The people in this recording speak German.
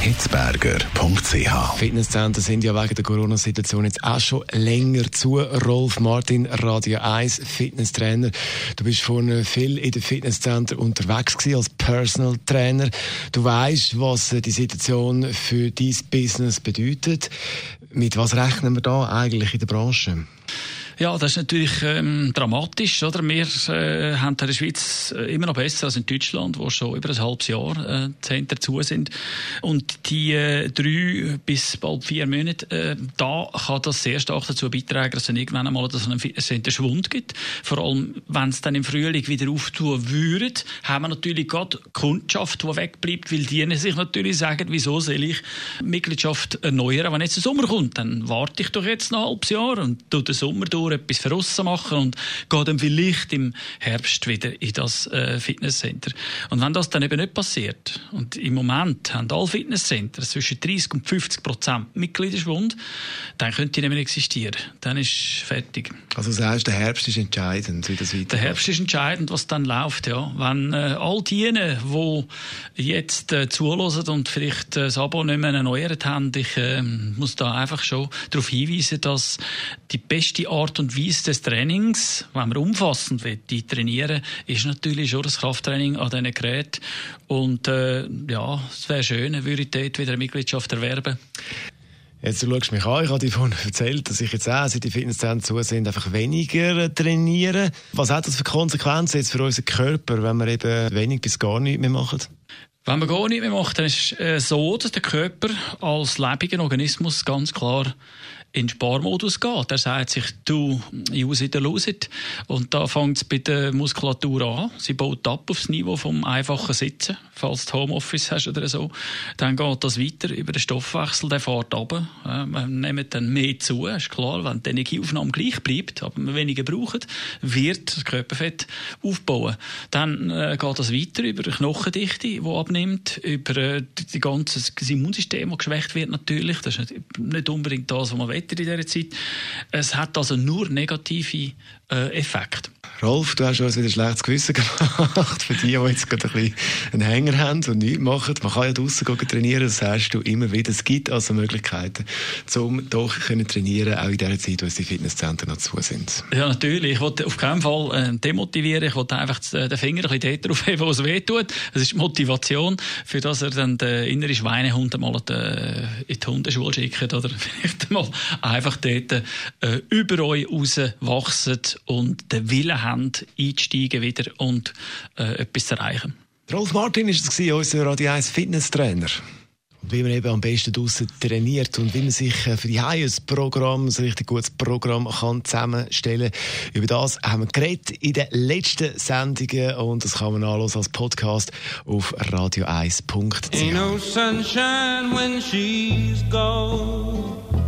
hitzberger.ch. Fitnesszentren sind ja wegen der Corona-Situation jetzt auch schon länger zu. Rolf Martin, Radio 1, Fitnesstrainer. Du bist vorhin viel in den Fitnesszentren unterwegs gewesen als Personal Trainer. Du weißt, was die Situation für dein Business bedeutet. Mit was rechnen wir da eigentlich in der Branche? Ja, das ist natürlich ähm, dramatisch. Oder? Wir äh, haben in der Schweiz äh, immer noch besser als in Deutschland, wo schon über ein halbes Jahr äh, Zentren zu sind. Und die äh, drei bis bald vier Monate, äh, da kann das sehr stark dazu beitragen, dass es irgendwann einmal so einen Fitnesscenter Schwund gibt. Vor allem, wenn es dann im Frühling wieder auftun würde, haben wir natürlich gerade Kundschaft, die wegbleibt, weil die sich natürlich sagen, wieso soll ich Mitgliedschaft erneuern, wenn jetzt der Sommer kommt. Dann warte ich doch jetzt noch ein halbes Jahr und tue den Sommer durch Tour etwas für machen und gehe dann vielleicht im Herbst wieder in das äh, Fitnesscenter. Und wenn das dann eben nicht passiert, und im Moment haben alle Fitnesscenter zwischen 30 und 50 Prozent Mitgliederschwund, dann könnte die nicht mehr existieren. Dann ist fertig. Also das heißt, der Herbst ist entscheidend, wie das weitergeht? Der Herbst ist entscheidend, was dann läuft, ja. Wenn äh, all diejenigen, die jetzt äh, zulassen und vielleicht äh, das Abo nicht mehr erneuert haben, ich äh, muss da einfach schon darauf hinweisen, dass die beste Art und Weise des Trainings, wenn man umfassend will, die trainieren, ist natürlich schon das Krafttraining an diesen Geräten. Und äh, ja, es wäre schön, würde ich dort wieder eine Mitgliedschaft erwerben. Jetzt du schaust mich an, ich habe dir vorhin erzählt, dass ich jetzt auch, seit die Fitnesszentren zu sind, einfach weniger trainiere. Was hat das für Konsequenzen jetzt für unseren Körper, wenn wir eben wenig bis gar nichts mehr machen? Wenn man gar nichts mehr macht, dann ist es äh, so, dass der Körper als lebendiger Organismus ganz klar in Sparmodus geht. Er sagt sich, du, use it or lose it. Und da fängt es bei der Muskulatur an. Sie baut ab aufs Niveau vom einfachen Sitzen, falls du Homeoffice hast oder so. Dann geht das weiter über den Stoffwechsel, der fährt runter. Wir nehmen dann mehr zu, ist klar. Wenn die Energieaufnahme gleich bleibt, aber wir weniger brauchen, wird das Körperfett aufbauen. Dann äh, geht das weiter über die Knochendichte, die abnimmt, über äh, die ganze das Immunsystem, das geschwächt wird natürlich. Das ist nicht, unbedingt das, was man in dieser Zeit. Es hat also nur negative äh, Effekte. Rolf, du hast uns wieder ein schlechtes Gewissen gemacht für die, die jetzt gerade ein bisschen einen Hänger haben und nichts machen. Man kann ja draußen trainieren, das sagst du immer wieder. Es gibt also Möglichkeiten, um doch können trainieren auch in der Zeit, wo die Fitnesszentren noch zu sind. Ja, natürlich. Ich wollte auf keinen Fall äh, demotivieren. Ich wollte einfach den Finger ein bisschen dort heben, wo es weh tut. Das ist Motivation, für dass er dann den inneren Schweinehund mal äh, in die Hundeschule schickt oder vielleicht mal einfach dort äh, über euch raus wachsen und den Willen haben, einzusteigen wieder und äh, etwas erreichen. Rolf Martin war es, unser Radio 1 Fitnesstrainer. Und wie man eben am besten draußen trainiert und wie man sich äh, für die ein Programm, ein richtig gutes Programm kann zusammenstellen Über das haben wir geredet in den letzten Sendungen und das kann man anhören als Podcast auf radio1.ch.